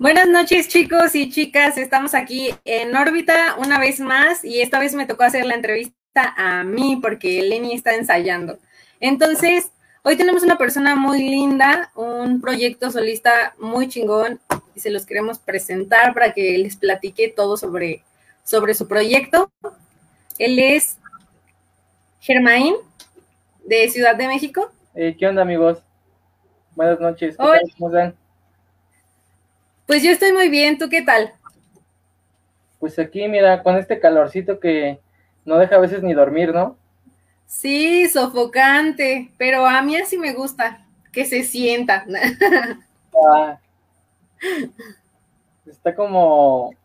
Buenas noches chicos y chicas, estamos aquí en órbita una vez más y esta vez me tocó hacer la entrevista a mí porque Lenny está ensayando. Entonces, hoy tenemos una persona muy linda, un proyecto solista muy chingón y se los queremos presentar para que les platique todo sobre, sobre su proyecto. Él es Germain de Ciudad de México. Eh, ¿Qué onda amigos? Buenas noches. ¿Qué Hola. tal? ¿Cómo están? Pues yo estoy muy bien, ¿tú qué tal? Pues aquí, mira, con este calorcito que no deja a veces ni dormir, ¿no? Sí, sofocante, pero a mí así me gusta, que se sienta. Ah, está como,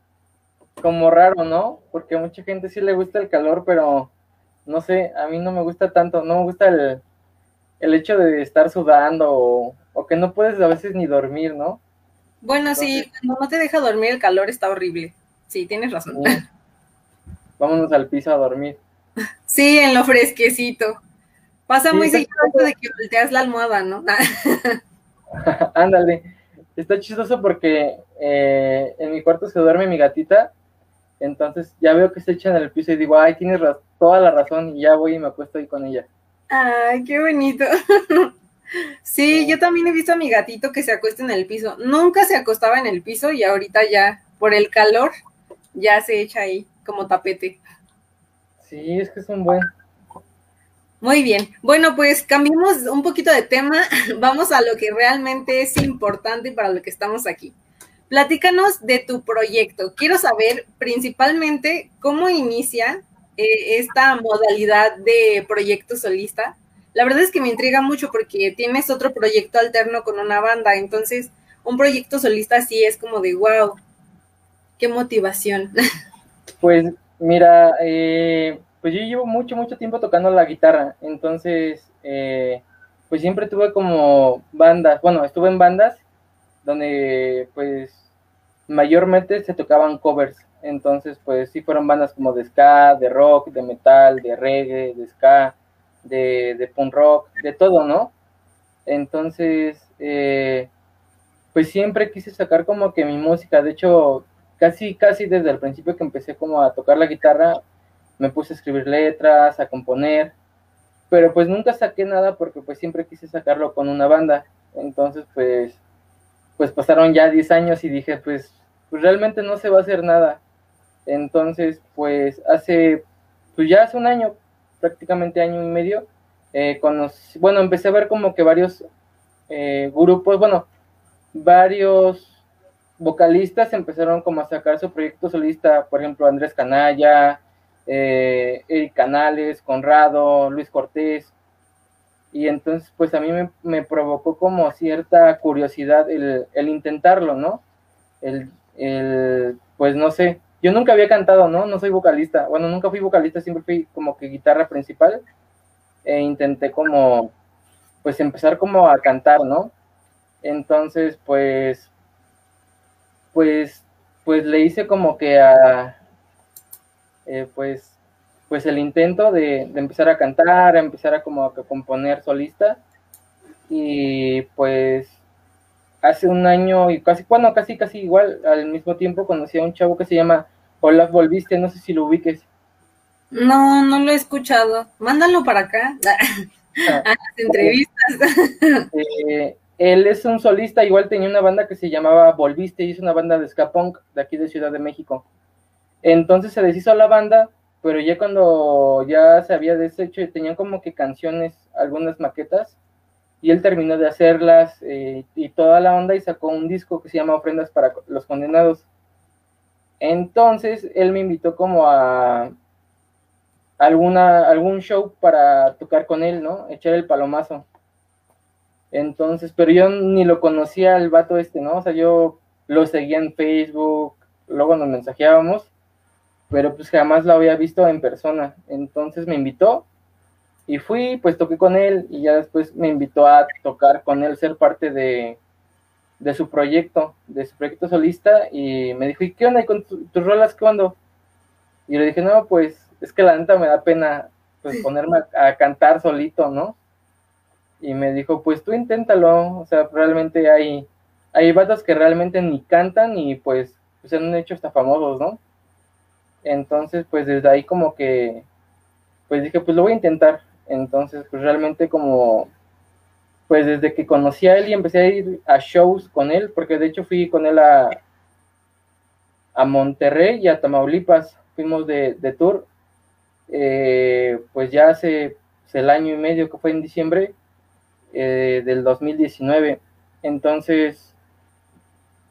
como raro, ¿no? Porque a mucha gente sí le gusta el calor, pero no sé, a mí no me gusta tanto, no me gusta el, el hecho de estar sudando o, o que no puedes a veces ni dormir, ¿no? Bueno, sí, cuando no te deja dormir el calor está horrible. Sí, tienes razón. Sí. Vámonos al piso a dormir. Sí, en lo fresquecito. Pasa Sí, muy seguido de que volteas la almohada, ¿no? Ándale, está chistoso porque eh, en mi cuarto se duerme mi gatita, entonces ya veo que se echa en el piso y digo, ay, tienes toda la razón, y ya voy y me acuesto ahí con ella. Ay, qué bonito. Sí, yo también he visto a mi gatito que se acuesta en el piso. Nunca se acostaba en el piso y ahorita ya, por el calor, ya se echa ahí como tapete. Sí, es que es un buen. Muy bien. Bueno, pues cambiemos un poquito de tema. Vamos a lo que realmente es importante para lo que estamos aquí. Platícanos de tu proyecto. Quiero saber principalmente cómo inicia eh, esta modalidad de proyecto solista. La verdad es que me intriga mucho porque tienes otro proyecto alterno con una banda, entonces un proyecto solista sí es como de wow, qué motivación. Pues mira, eh, pues yo llevo mucho, mucho tiempo tocando la guitarra, entonces, eh, pues siempre tuve como bandas, bueno, estuve en bandas donde pues mayormente se tocaban covers, entonces pues sí fueron bandas como de ska, de rock, de metal, de reggae, de ska, de, de punk rock, de todo, ¿no? Entonces, eh, pues siempre quise sacar como que mi música, de hecho, casi, casi desde el principio que empecé como a tocar la guitarra, me puse a escribir letras, a componer, pero pues nunca saqué nada porque pues siempre quise sacarlo con una banda, entonces pues, pues pasaron ya 10 años y dije pues, pues realmente no se va a hacer nada, entonces pues hace, pues ya hace un año, prácticamente año y medio, eh, bueno, empecé a ver como que varios eh, grupos, bueno, varios vocalistas empezaron como a sacar su proyecto solista, por ejemplo, Andrés Canalla, eh, Eric Canales, Conrado, Luis Cortés, y entonces pues a mí me, me provocó como cierta curiosidad el, el intentarlo, ¿no? El, el, pues no sé, yo nunca había cantado, ¿no? No soy vocalista, bueno, nunca fui vocalista, siempre fui como que guitarra principal, e intenté como, pues empezar como a cantar, ¿no? Entonces, pues, pues, pues le hice como que a, eh, pues, pues el intento de, de empezar a cantar, a empezar a como a componer solista, y pues hace un año y casi, bueno, casi, casi igual, al mismo tiempo conocí a un chavo que se llama Olaf Volviste, no sé si lo ubiques. No, no lo he escuchado. Mándalo para acá. A las entrevistas. Eh, él es un solista, igual tenía una banda que se llamaba Volviste y es una banda de ska punk de aquí de Ciudad de México. Entonces se deshizo la banda, pero ya cuando ya se había deshecho tenían como que canciones, algunas maquetas, y él terminó de hacerlas eh, y toda la onda y sacó un disco que se llama Ofrendas para los Condenados. Entonces él me invitó como a alguna, algún show para tocar con él, ¿no? Echar el palomazo. Entonces, pero yo ni lo conocía al vato este, ¿no? O sea, yo lo seguía en Facebook, luego nos mensajeábamos, pero pues jamás lo había visto en persona. Entonces me invitó y fui, pues toqué con él y ya después me invitó a tocar con él, ser parte de, de su proyecto, de su proyecto solista y me dijo, ¿y qué onda? ¿Y con tu- tus rolas qué onda? Y le dije, no, pues es que la neta me da pena pues ponerme a, a cantar solito, ¿no? Y me dijo, pues tú inténtalo, o sea, realmente hay, hay bandas que realmente ni cantan y pues, se han hecho hasta famosos, ¿no? Entonces, pues desde ahí como que, pues dije, pues lo voy a intentar. Entonces, pues realmente como, pues desde que conocí a él y empecé a ir a shows con él, porque de hecho fui con él a, a Monterrey y a Tamaulipas, fuimos de, tour, eh, pues ya hace el año y medio que fue en diciembre eh, del 2019. Entonces,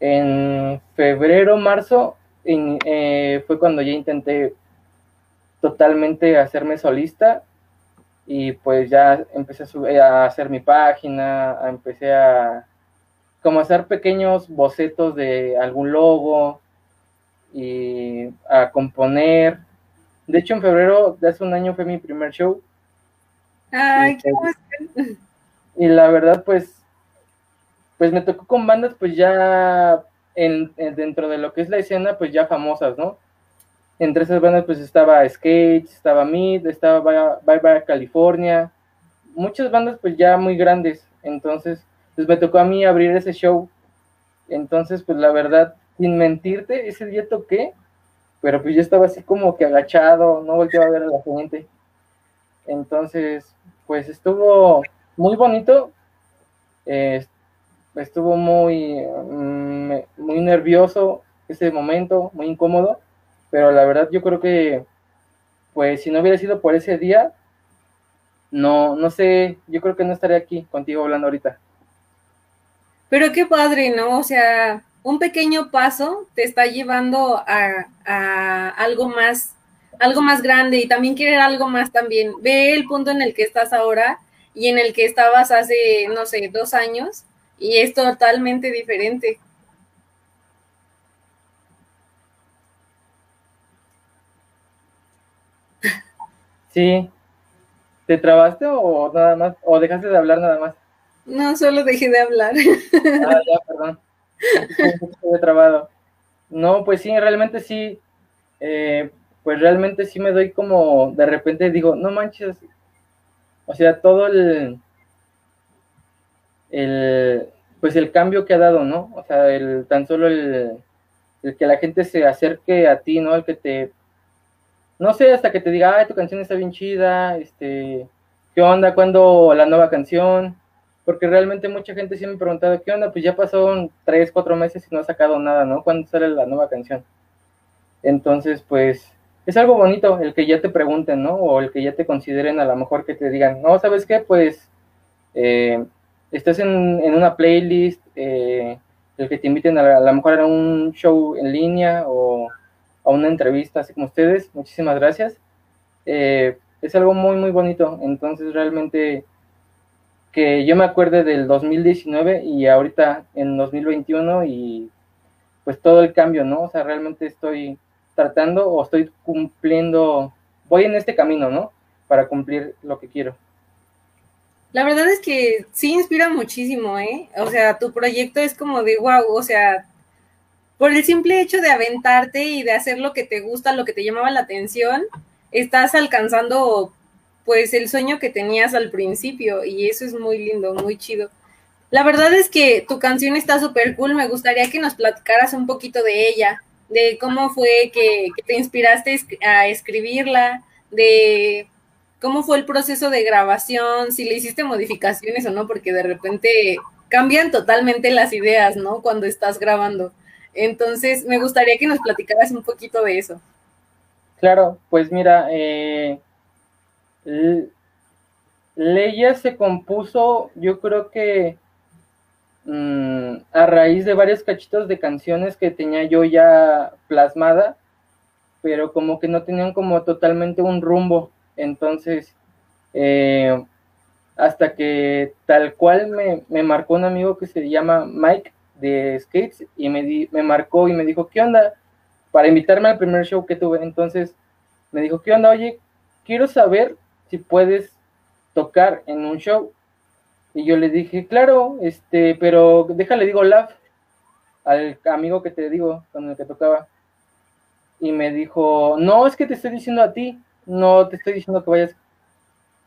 en febrero, marzo, eh, fue cuando ya intenté totalmente hacerme solista y pues ya empecé a, hacer mi página, empecé a como hacer pequeños bocetos de algún logo y a componer. De hecho, en febrero de hace un año fue mi primer show Ay, qué este, Y la verdad, pues, pues me tocó con bandas, pues ya en, dentro de lo que es la escena, pues ya famosas, ¿no? Entre esas bandas, pues estaba Skate, estaba Mid, estaba Bye Bye California, muchas bandas, pues ya muy grandes. Entonces, pues me tocó a mí abrir ese show. Entonces, pues la verdad, sin mentirte, ese día toqué, pero pues yo estaba así como que agachado, no volteaba a ver a la gente. Entonces, pues estuvo muy bonito, estuvo muy, mm, muy nervioso ese momento, muy incómodo, pero la verdad yo creo que, pues si no hubiera sido por ese día, no, no sé, yo creo que no estaría aquí contigo hablando ahorita. Pero qué padre, ¿no? O sea, un pequeño paso te está llevando a, a algo más algo más grande y también querer algo más también. Ve el punto en el que estás ahora y en el que estabas hace, no sé, dos años y es totalmente diferente. Sí. ¿Te trabaste o nada más? ¿O dejaste de hablar nada más? No, solo dejé de hablar. Ah, ya, perdón. Estoy trabado. No, pues sí, realmente sí. Eh, pues realmente sí me doy como, de repente digo, no manches, o sea, todo el, el, pues el cambio que ha dado, ¿no? O sea, el, tan solo el, el que la gente se acerque a ti, ¿no? El que te, no sé, hasta que te diga, ay, tu canción está bien chida, este, ¿qué onda? ¿Cuándo la nueva canción? Porque realmente mucha gente sí me ha preguntado, ¿qué onda? Pues ya pasaron tres, cuatro meses y no ha sacado nada, ¿no? ¿Cuándo sale la nueva canción? Entonces, pues, es algo bonito el que ya te pregunten, ¿no? O el que ya te consideren a lo mejor que te digan, no, ¿sabes qué? Pues eh, estás en, una playlist, eh, el que te inviten a, lo mejor a un show en línea o a una entrevista, así como ustedes, muchísimas gracias. Eh, es algo muy, muy bonito. Entonces, realmente, que yo me acuerde del 2019 y ahorita en 2021 y pues todo el cambio, ¿no? O sea, realmente estoy tratando o estoy cumpliendo, voy en este camino, ¿no? Para cumplir lo que quiero. La verdad es que sí inspira muchísimo, ¿eh? O sea, tu proyecto es como de wow, o sea, por el simple hecho de aventarte y de hacer lo que te gusta, lo que te llamaba la atención, estás alcanzando pues el sueño que tenías al principio y eso es muy lindo, muy chido. La verdad es que tu canción está súper cool, me gustaría que nos platicaras un poquito de ella de cómo fue que, te inspiraste a escribirla, de cómo fue el proceso de grabación, si le hiciste modificaciones o no, porque de repente cambian totalmente las ideas, ¿no? Cuando estás grabando. Entonces, me gustaría que nos platicaras un poquito de eso. Claro, pues mira, eh, Leia se compuso, yo creo que Mm, a raíz de varios cachitos de canciones que tenía yo ya plasmada, pero como que no tenían como totalmente un rumbo. Entonces, eh, hasta que tal cual me, me, marcó un amigo que se llama Mike de Skates y me, me marcó y me dijo, ¿qué onda? Para invitarme al primer show que tuve. Entonces, me dijo, ¿qué onda? Oye, quiero saber si puedes tocar en un show. Y yo le dije, claro, este, pero déjale, digo, Love, al amigo que te digo, con el que tocaba. Y me dijo, no, es que te estoy diciendo a ti, no te estoy diciendo que vayas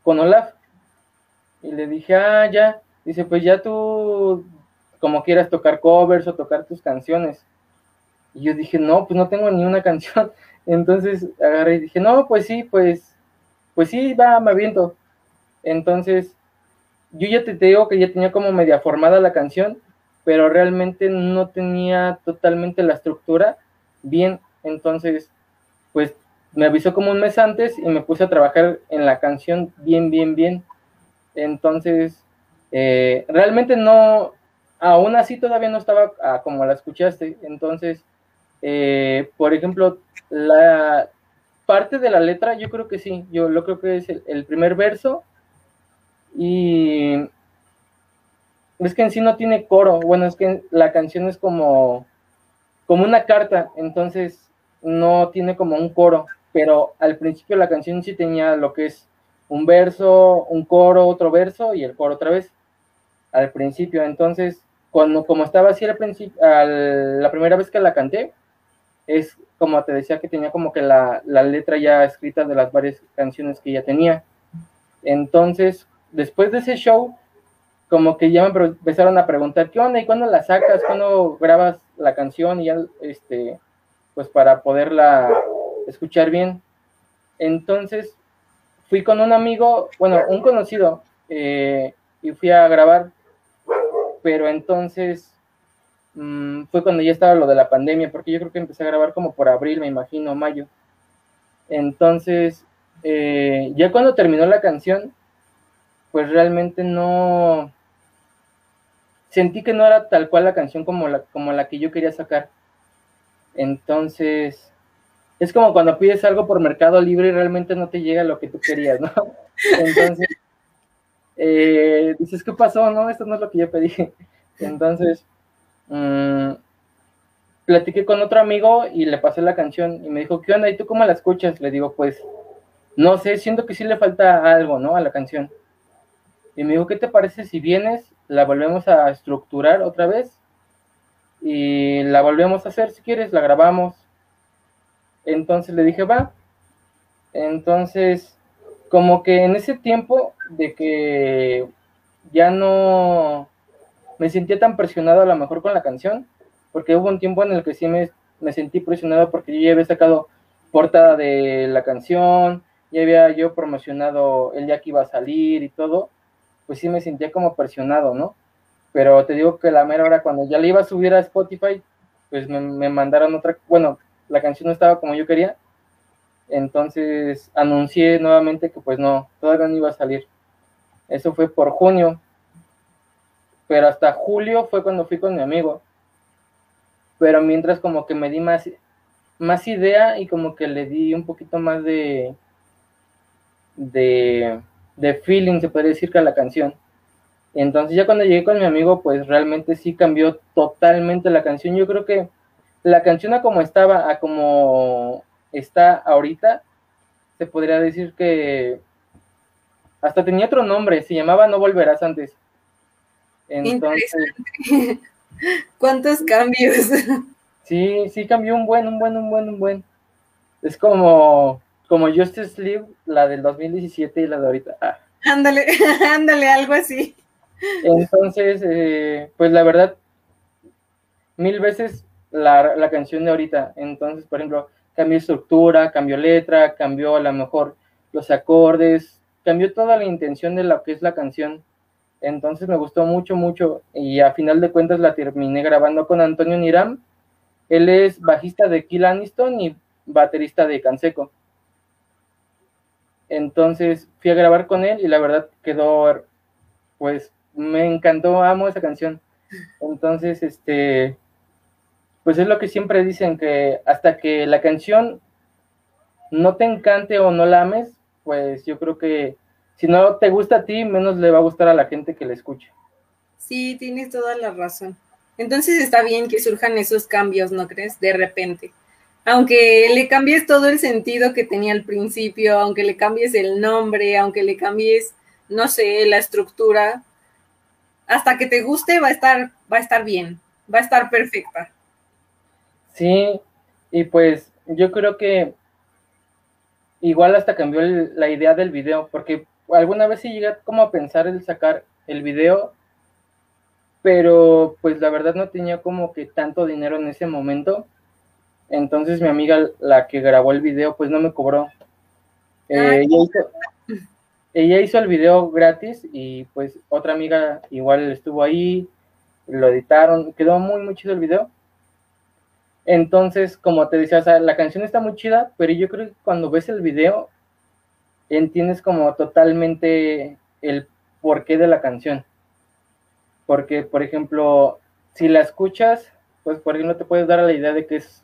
con Olaf. Y le dije, ah, ya. Dice, pues ya tú como quieras tocar covers o tocar tus canciones. Y yo dije, no, pues no tengo ni una canción. Entonces agarré y dije, no, pues sí, pues, pues sí, va, me aviento. Entonces, yo ya te, digo que ya tenía como media formada la canción, pero realmente no tenía totalmente la estructura bien. Entonces, pues me avisó como un mes antes y me puse a trabajar en la canción bien, bien, bien. Entonces, eh, realmente no, aún así todavía no estaba ah, como la escuchaste. Entonces, eh, por ejemplo, la parte de la letra, yo creo que sí, yo lo creo que es el, primer verso. Y es que en sí no tiene coro, bueno, es que la canción es como, como una carta, entonces no tiene como un coro, pero al principio la canción sí tenía lo que es un verso, un coro, otro verso y el coro otra vez al principio, entonces cuando como estaba así al principio, la primera vez que la canté, es como te decía que tenía como que la, letra ya escrita de las varias canciones que ya tenía. Entonces, después de ese show, como que ya me empezaron a preguntar, ¿qué onda? ¿Y cuándo la sacas? ¿Cuándo grabas la canción? Y ya, este, pues para poderla escuchar bien. Entonces, fui con un amigo, bueno, un conocido, eh, y fui a grabar, pero entonces Mm, fue cuando ya estaba lo de la pandemia, porque yo creo que empecé a grabar como por abril, me imagino, mayo. Entonces, eh, ya cuando terminó la canción, pues realmente no sentí que no era tal cual la canción como la, como la que yo quería sacar. Entonces, es como cuando pides algo por Mercado Libre y realmente no te llega lo que tú querías, ¿no? Entonces, eh, dices, ¿qué pasó? No, esto no es lo que yo pedí. Entonces, Mm, platiqué con otro amigo y le pasé la canción y me dijo, ¿qué onda? ¿Y tú cómo la escuchas? Le digo, pues, no sé, siento que sí le falta algo, ¿no? A la canción. Y me dijo, ¿qué te parece si vienes, la volvemos a estructurar otra vez y la volvemos a hacer si quieres, la grabamos? Entonces le dije, va. Entonces, como que en ese tiempo de que ya no me sentía tan presionado a lo mejor con la canción, porque hubo un tiempo en el que sí me, sentí presionado porque yo ya había sacado portada de la canción, ya había yo promocionado el día que iba a salir y todo, pues sí me sentía como presionado, ¿no? Pero te digo que la mera hora cuando ya le iba a subir a Spotify, pues me, me mandaron otra, bueno, la canción no estaba como yo quería, entonces anuncié nuevamente que pues no, todavía no iba a salir. Eso fue por junio, pero hasta julio fue cuando fui con mi amigo. Pero mientras como que me di más, más idea y como que le di un poquito más de, de, de feeling, se puede decir, que a la canción. Entonces ya cuando llegué con mi amigo, pues realmente sí cambió totalmente la canción. Yo creo que la canción a como estaba, a como está ahorita, se podría decir que hasta tenía otro nombre, se llamaba No Volverás antes. Entonces, ¿Cuántos cambios? Sí, sí cambió un buen, un buen, un buen, un buen. Es como, como Justice League, la del 2017 y la de ahorita. Ah. Ándale, ándale, algo así. Entonces, eh, pues la verdad, mil veces la, la, canción de ahorita. Entonces, por ejemplo, cambió estructura, cambió letra, cambió a lo mejor los acordes, cambió toda la intención de lo que es la canción. Entonces me gustó mucho, mucho. Y a final de cuentas la terminé grabando con Antonio Niram. Él es bajista de Kill Aniston y baterista de Canseco. Entonces fui a grabar con él y la verdad quedó, pues me encantó, amo esa canción. Entonces, este, pues es lo que siempre dicen, que hasta que la canción no te encante o no la ames, pues yo creo que si no te gusta a ti, menos le va a gustar a la gente que le escuche. Sí, tienes toda la razón. Entonces está bien que surjan esos cambios, ¿no crees? De repente. Aunque le cambies todo el sentido que tenía al principio, aunque le cambies el nombre, aunque le cambies, no sé, la estructura, hasta que te guste va a estar, va a estar bien, va a estar perfecta. Sí, y pues yo creo que igual hasta cambió la idea del video, porque alguna vez sí llegué como a pensar el sacar el video, pero pues la verdad no tenía como que tanto dinero en ese momento. Entonces mi amiga, la que grabó el video, pues no me cobró. Eh, ella, hizo, ella hizo el video gratis y pues otra amiga igual estuvo ahí, lo editaron, quedó muy, muy chido el video. Entonces, como te decía, o sea, la canción está muy chida, pero yo creo que cuando ves el video, entiendes como totalmente el porqué de la canción. Porque, por ejemplo, si la escuchas, pues por ejemplo te puedes dar la idea de que es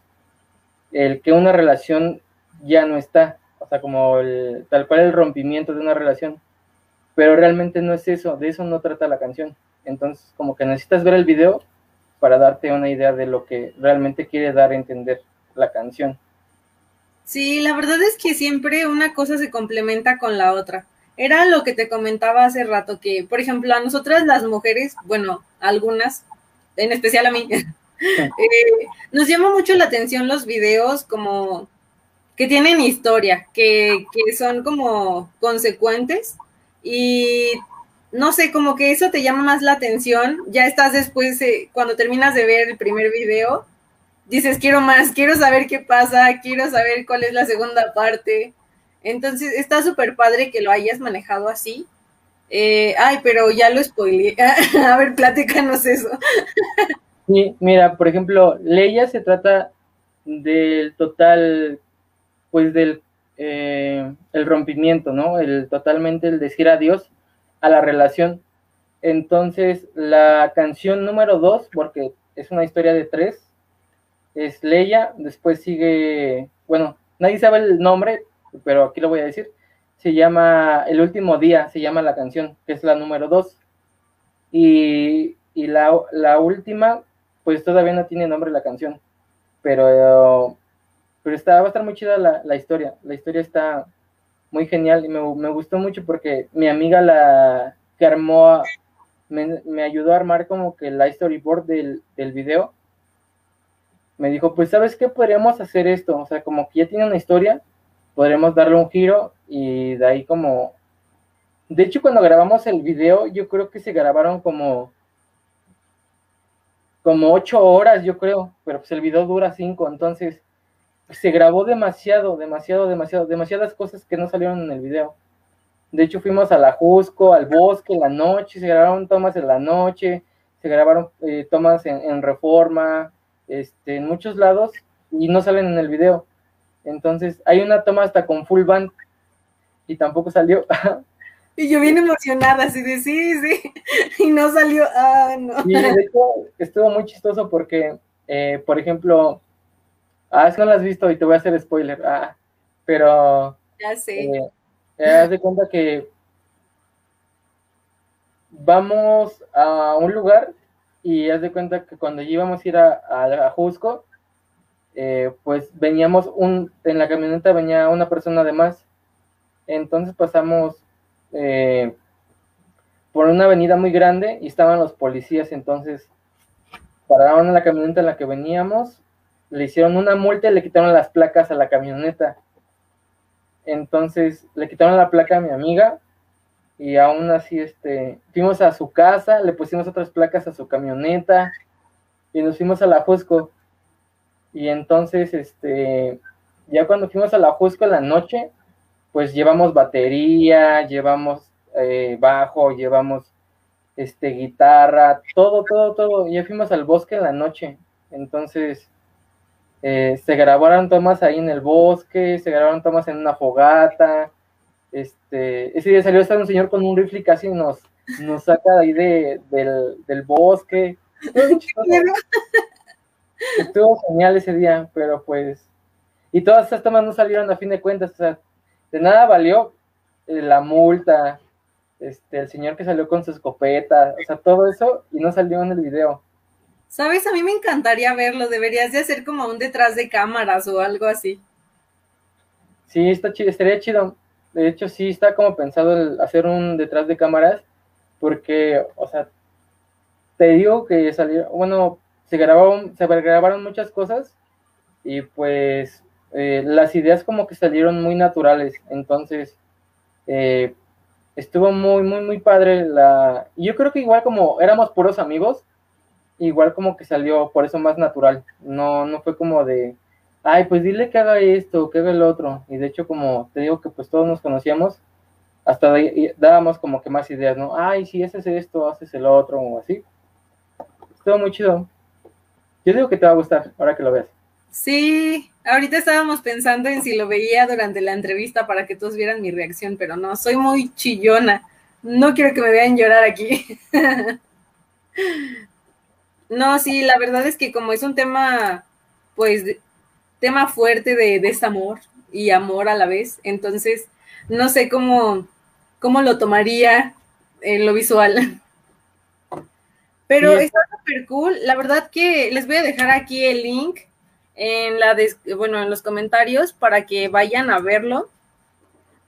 el que una relación ya no está, o sea, como el, tal cual el rompimiento de una relación. Pero realmente no es eso, de eso no trata la canción. Entonces, como que necesitas ver el video para darte una idea de lo que realmente quiere dar a entender la canción. Sí, la verdad es que siempre una cosa se complementa con la otra. Era lo que te comentaba hace rato, que por ejemplo a nosotras las mujeres, bueno, algunas, en especial a mí, eh, nos llama mucho la atención los videos como que tienen historia, que, que son como consecuentes y no sé, como que eso te llama más la atención. Ya estás después, eh, cuando terminas de ver el primer video, dices, quiero más, quiero saber qué pasa, quiero saber cuál es la segunda parte. Entonces, está súper padre que lo hayas manejado así. Eh, ay, pero ya lo spoileé. A ver, platícanos eso. sí, mira, por ejemplo, Leia se trata del total, pues del eh, el rompimiento, ¿no? El totalmente el decir adiós a la relación. Entonces, la canción número dos, porque es una historia de tres, es Leia, después sigue, bueno, nadie sabe el nombre, pero aquí lo voy a decir, se llama El último día, se llama la canción, que es la número dos. Y, y la, la, última, pues todavía no tiene nombre la canción, pero, pero está, va estar muy chida la, la historia, la historia está, muy genial y me, gustó mucho porque mi amiga la que armó, me, me, ayudó a armar como que la storyboard del, del video. Me dijo, pues sabes qué, podríamos hacer esto, o sea, como que ya tiene una historia, podremos darle un giro y de ahí como... De hecho, cuando grabamos el video, yo creo que se grabaron como como ocho horas, yo creo, pero pues el video dura cinco, entonces se grabó demasiado, demasiado, demasiado, demasiadas cosas que no salieron en el video. De hecho, fuimos a la Jusco, al bosque, en la noche, se grabaron tomas en la noche, se grabaron eh, tomas en, Reforma, este, en muchos lados, y no salen en el video. Entonces, hay una toma hasta con full band, y tampoco salió. Y yo bien emocionada, así de sí, sí, y no salió, ah, no. Y de hecho, estuvo muy chistoso porque, eh, por ejemplo, Ah, es que no lo has visto y te voy a hacer spoiler. Ah, pero. Ya sé. Eh, haz de cuenta que vamos a un lugar y haz de cuenta que cuando íbamos a ir a, a, Jusco, eh, pues veníamos un, en la camioneta venía una persona de más. Entonces pasamos eh, por una avenida muy grande y estaban los policías, entonces pararon en la camioneta en la que veníamos le hicieron una multa y le quitaron las placas a la camioneta. Entonces le quitaron la placa a mi amiga y aún así este, fuimos a su casa, le pusimos otras placas a su camioneta y nos fuimos a la Jusco. Y entonces, este, ya cuando fuimos a la Jusco en la noche, pues llevamos batería, llevamos eh, bajo, llevamos este, guitarra, todo, todo, todo. Ya fuimos al bosque en la noche. Entonces, eh, se grabaron tomas ahí en el bosque, se grabaron tomas en una fogata. Este, ese día salió estar un señor con un rifle y casi nos, nos saca de ahí de, del, del bosque. Estuvo genial ese día, pero pues. Y todas esas tomas no salieron a fin de cuentas, o sea, de nada valió eh, la multa, este, el señor que salió con su escopeta, o sea, todo eso y no salió en el video. ¿Sabes? A mí me encantaría verlo. Deberías de hacer como un detrás de cámaras o algo así. Sí, está chido, estaría chido. De hecho, sí está como pensado el hacer un detrás de cámaras, porque, o sea, te digo que salió, bueno, se grabaron, se grabaron muchas cosas y pues eh, las ideas como que salieron muy naturales. Entonces, eh, estuvo muy, muy, muy padre la... Yo creo que igual como éramos puros amigos, igual como que salió por eso más natural. No, no fue como de, ay, pues dile que haga esto, que haga el otro. Y de hecho, como te digo que pues todos nos conocíamos, hasta dábamos como que más ideas, ¿no? Ay, si haces esto, haces el otro, o así. Estuvo muy chido. Yo digo que te va a gustar, ahora que lo veas. Sí, ahorita estábamos pensando en si lo veía durante la entrevista para que todos vieran mi reacción, pero no, soy muy chillona. No quiero que me vean llorar aquí. no, sí, la verdad es que como es un tema, pues, tema fuerte de desamor y amor a la vez, entonces no sé cómo, cómo lo tomaría en lo visual. Pero está súper cool. La verdad que les voy a dejar aquí el link en la bueno, en los comentarios para que vayan a verlo.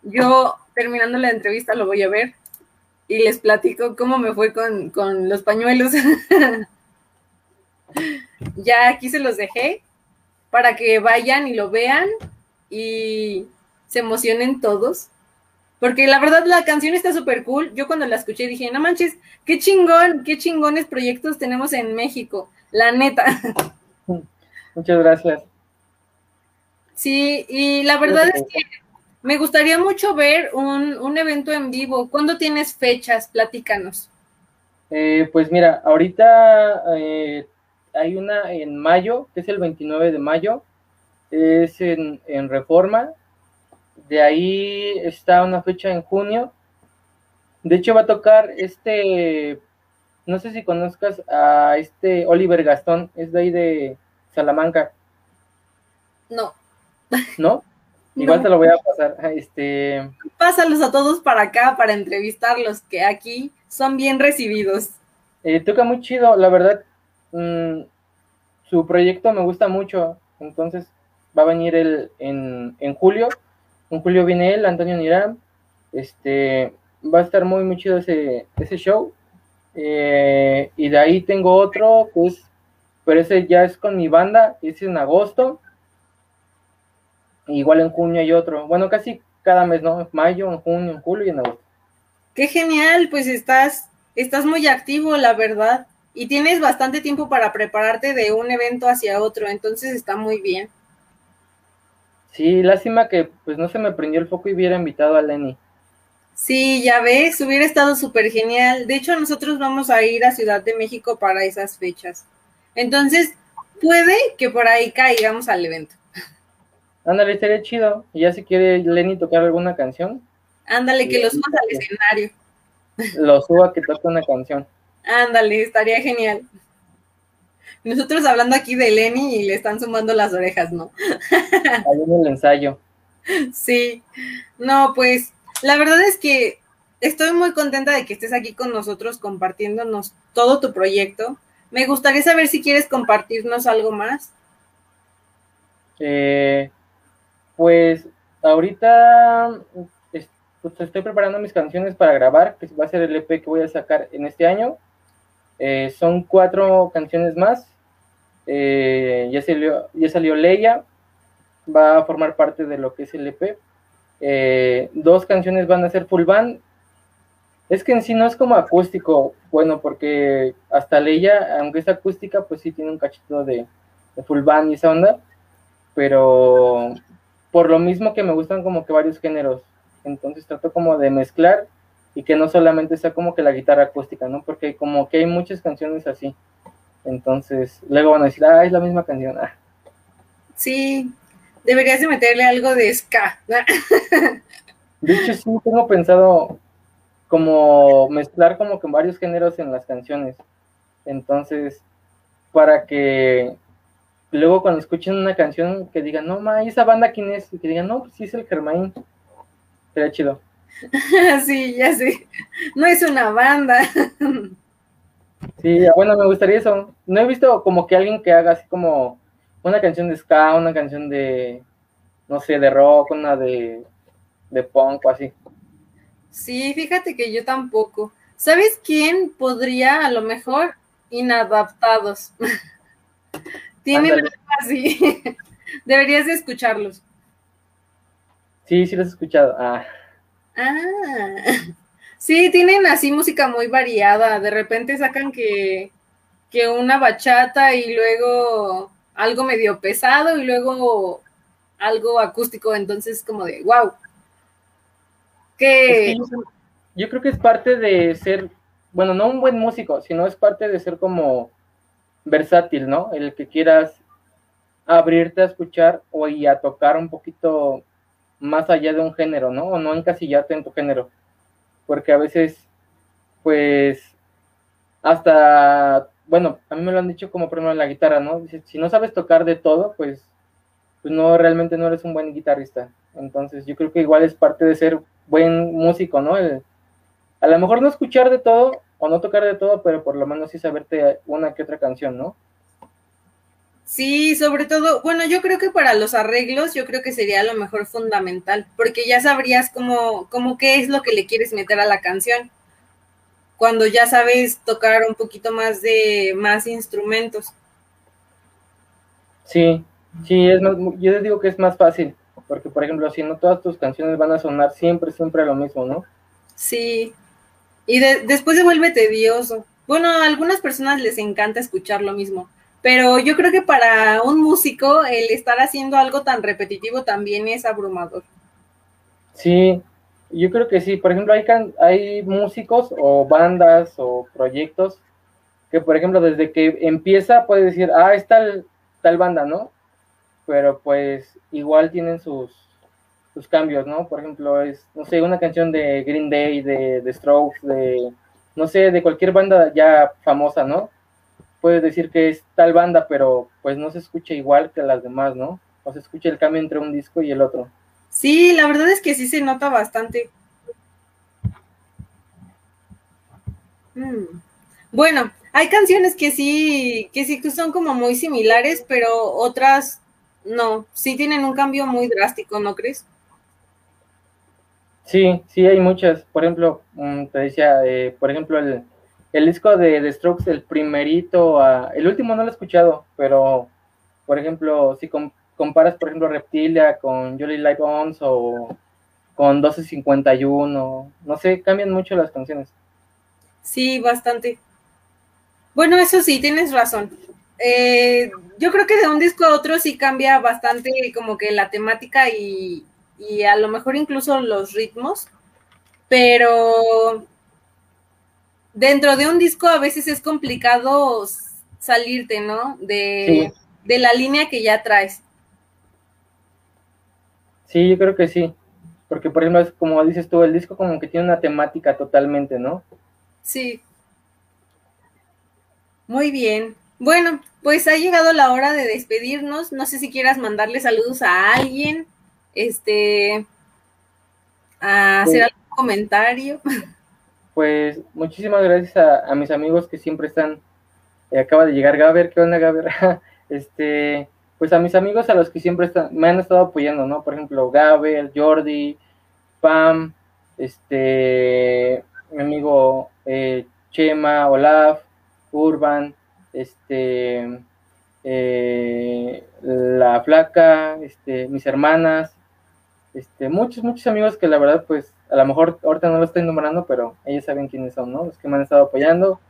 Yo terminando la entrevista lo voy a ver y les platico cómo me fue con, con los pañuelos. ya aquí se los dejé para que vayan y lo vean y se emocionen todos. Porque la verdad la canción está súper cool. Yo cuando la escuché dije, no manches, qué chingón, qué chingones proyectos tenemos en México. La neta. Muchas gracias. Sí, y la verdad es que me gustaría mucho ver un, evento en vivo. ¿Cuándo tienes fechas? Platícanos. Eh, pues mira, ahorita eh, hay una en mayo, que es el 29 de mayo, es en, en Reforma. De ahí está una fecha en junio. De hecho va a tocar este, no sé si conozcas a este Oliver Gastón, es de ahí de, Salamanca. No. ¿No? Igual te lo voy a pasar. Este. Pásalos a todos para acá para entrevistarlos, que aquí son bien recibidos. Eh, toca muy chido, la verdad. Mm, su proyecto me gusta mucho. Entonces va a venir el, en, en julio. En julio viene él, Antonio Nirán. Este va a estar muy, muy chido ese, ese show. Eh, y de ahí tengo otro que es pero ese ya es con mi banda, es en agosto. Igual en junio hay otro. Bueno, casi cada mes, ¿no? En mayo, en junio, en julio y en agosto. Qué genial, pues estás, estás muy activo, la verdad. Y tienes bastante tiempo para prepararte de un evento hacia otro, entonces está muy bien. Sí, lástima que pues no se me prendió el foco y hubiera invitado a Lenny. Sí, ya ves, hubiera estado súper genial. De hecho, nosotros vamos a ir a Ciudad de México para esas fechas. Entonces, puede que por ahí caigamos al evento. Ándale, estaría chido. Y ya si quiere Lenny tocar alguna canción. Ándale, que lo subas al escenario. Lo suba que toque una canción. Ándale, estaría genial. Nosotros hablando aquí de Lenny y le están sumando las orejas, ¿no? Ahí en el ensayo. Sí. No, pues, la verdad es que estoy muy contenta de que estés aquí con nosotros compartiéndonos todo tu proyecto. Me gustaría saber si quieres compartirnos algo más. Eh, pues ahorita pues, estoy preparando mis canciones para grabar, que va a ser el EP que voy a sacar en este año. Eh, son cuatro canciones más. Eh, ya, salió, ya salió Leia, va a formar parte de lo que es el EP. dos canciones van a ser full band es que en sí no es como acústico, bueno, porque hasta Leia, aunque es acústica, pues sí tiene un cachito de, full band y esa onda, pero por lo mismo que me gustan como que varios géneros, entonces trato como de mezclar y que no solamente sea como que la guitarra acústica, ¿no? Porque como que hay muchas canciones así, entonces luego van a decir, ah, es la misma canción. Ah. Sí, deberías de meterle algo de ska. De hecho, sí tengo pensado como mezclar como que varios géneros en las canciones. Entonces, para que luego cuando escuchen una canción que digan, no, ma, esa banda quién es? Y que digan, no, pues sí es el Germain. Sería chido. sí, ya sé. No es una banda. sí, bueno, me gustaría eso. No he visto como que alguien que haga así como una canción de ska, una canción de, no sé, de rock, una de, de punk o así. Sí, fíjate que yo tampoco. ¿Sabes quién podría a lo mejor inadaptados? Tienen algo así. Deberías de escucharlos. Sí, sí los he escuchado. Ah. Ah. Sí, tienen así música muy variada. De repente sacan que, que una bachata y luego algo medio pesado y luego algo acústico, entonces como de, wow. Que... yo creo que es parte de ser, bueno, no un buen músico, sino es parte de ser como versátil, ¿no? El que quieras abrirte a escuchar o y a tocar un poquito más allá de un género, ¿no? O no encasillarte en tu género. Porque a veces, pues, hasta, bueno, a mí me lo han dicho como primero en la guitarra, ¿no? si no sabes tocar de todo, pues, pues no, realmente no eres un buen guitarrista. Entonces, yo creo que igual es parte de ser buen músico, ¿no? a lo mejor no escuchar de todo o no tocar de todo, pero por lo menos sí saberte una que otra canción, ¿no? Sí, sobre todo, bueno, yo creo que para los arreglos, yo creo que sería lo mejor fundamental, porque ya sabrías cómo, cómo qué es lo que le quieres meter a la canción. Cuando ya sabes tocar un poquito más de más instrumentos. Sí, sí, es más, yo les digo que es más fácil, porque por ejemplo, si no todas tus canciones van a sonar siempre, siempre lo mismo, ¿no? Sí, y después se vuelve tedioso. Bueno, a algunas personas les encanta escuchar lo mismo, pero yo creo que para un músico el estar haciendo algo tan repetitivo también es abrumador. Sí, yo creo que sí. Por ejemplo, hay, hay músicos o bandas o proyectos que, por ejemplo, desde que empieza puede decir, ah, es tal, tal banda, ¿no? Pero pues igual tienen sus, sus cambios, ¿no? Por ejemplo, es, no sé, una canción de Green Day, de, de Strokes, de, no sé, de cualquier banda ya famosa, ¿no? Puedes decir que es tal banda, pero pues no se escucha igual que las demás, ¿no? O se escucha el cambio entre un disco y el otro. Sí, la verdad es que sí se nota bastante. Mm. Bueno, hay canciones que sí, que sí son como muy similares, pero otras no, sí tienen un cambio muy drástico, ¿no crees? Sí, sí hay muchas. Por ejemplo, mm, te decía, eh, por ejemplo, el, el disco de The Strokes, el primerito, el último no lo he escuchado, pero por ejemplo, si comparas, por ejemplo, Reptilia con Jolly Light Bones o con 1251, no sé, cambian mucho las canciones. Sí, bastante. Bueno, eso sí, tienes razón. Eh, yo creo que de un disco a otro sí cambia bastante como que la temática y a lo mejor incluso los ritmos, pero dentro de un disco a veces es complicado salirte, ¿no? De, la línea que ya traes. Sí, yo creo que sí. Porque, por ejemplo, es como dices tú, el disco como que tiene una temática totalmente, ¿no? Sí. Muy bien. Bueno, pues ha llegado la hora de despedirnos. No sé si quieras mandarle saludos a alguien, este, a hacer algún comentario. pues muchísimas gracias a, mis amigos que siempre están, eh, acaba de llegar Gaber, ¿qué onda Gaber? este, pues a mis amigos a los que siempre están, me han estado apoyando, ¿no? Por ejemplo, Gaber, Jordi, Pam, este, mi amigo eh, Chema, Olaf, Urban, este, eh, la flaca, este, mis hermanas, este, muchos, muchos amigos que la verdad, pues, a lo mejor ahorita no lo estoy nombrando, pero ellos saben quiénes son, ¿no? Los que me han estado apoyando.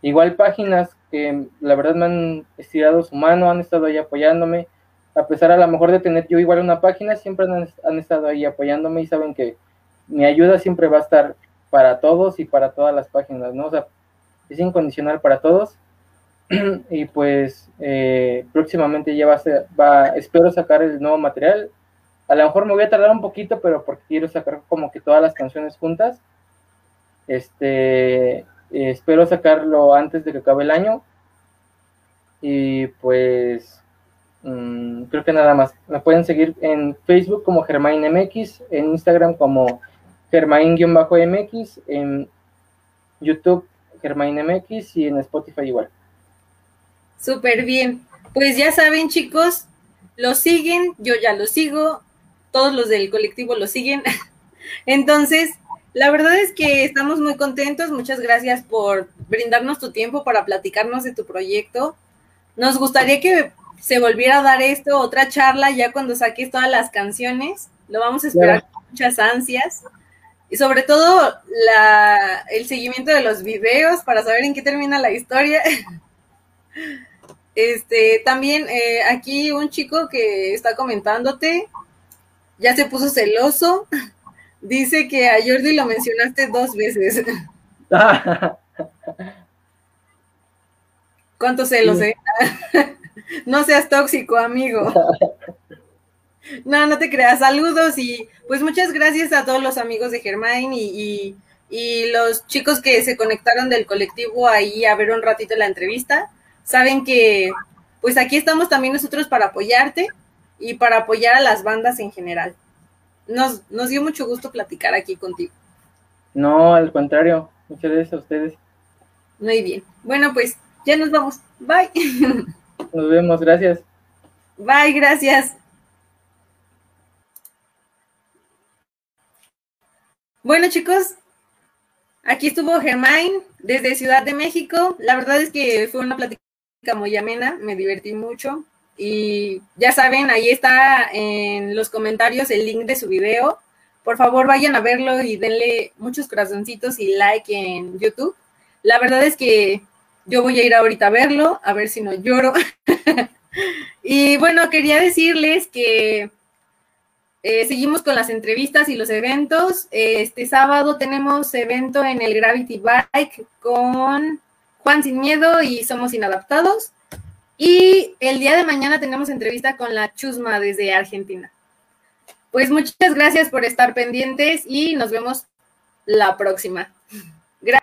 Igual páginas que la verdad me han estirado su mano, han estado ahí apoyándome. A pesar a lo mejor de tener yo igual una página, siempre han, estado ahí apoyándome y saben que mi ayuda siempre va a estar para todos y para todas las páginas, ¿no? O sea, es incondicional para todos. y pues eh, próximamente ya va a ser, va, espero sacar el nuevo material a lo mejor me voy a tardar un poquito, pero porque quiero sacar como que todas las canciones juntas. Este, espero sacarlo antes de que acabe el año. Y pues mm, creo que nada más. Me pueden seguir en Facebook como MX, en Instagram como Germain-MX, en YouTube MX y en Spotify igual. Súper bien. Pues ya saben, chicos, lo siguen, yo ya lo sigo, todos los del colectivo lo siguen. Entonces, la verdad es que estamos muy contentos. Muchas gracias por brindarnos tu tiempo para platicarnos de tu proyecto. Nos gustaría que se volviera a dar esto, otra charla ya cuando saques todas las canciones. Lo vamos a esperar con muchas ansias. Y sobre todo la, el seguimiento de los videos para saber en qué termina la historia. Este, también eh, aquí un chico que está comentándote, ya se puso celoso. Dice que a Jordi lo mencionaste dos veces. ¿Cuántos celos, eh? no seas tóxico, amigo. No, no te creas. Saludos y pues muchas gracias a todos los amigos de Germain y, y, los chicos que se conectaron del colectivo ahí a ver un ratito la entrevista. Saben que pues aquí estamos también nosotros para apoyarte y para apoyar a las bandas en general. Nos, nos dio mucho gusto platicar aquí contigo. No, al contrario. Muchas gracias a ustedes. Muy bien. Bueno, pues ya nos vamos. Bye. Nos vemos, gracias. Bye, gracias. Bueno, chicos, aquí estuvo Germain desde Ciudad de México. La verdad es que fue una plática muy amena, me divertí mucho. Y ya saben, ahí está en los comentarios el link de su video. Por favor, vayan a verlo y denle muchos corazoncitos y like en YouTube. La verdad es que yo voy a ir ahorita a verlo, a ver si no lloro. y bueno, quería decirles que eh, seguimos con las entrevistas y los eventos. Este sábado tenemos evento en el Gravity Bike con Juan Sin Miedo y Somos Inadaptados. Y el día de mañana tenemos entrevista con la Chusma desde Argentina. Pues muchas gracias por estar pendientes y nos vemos la próxima.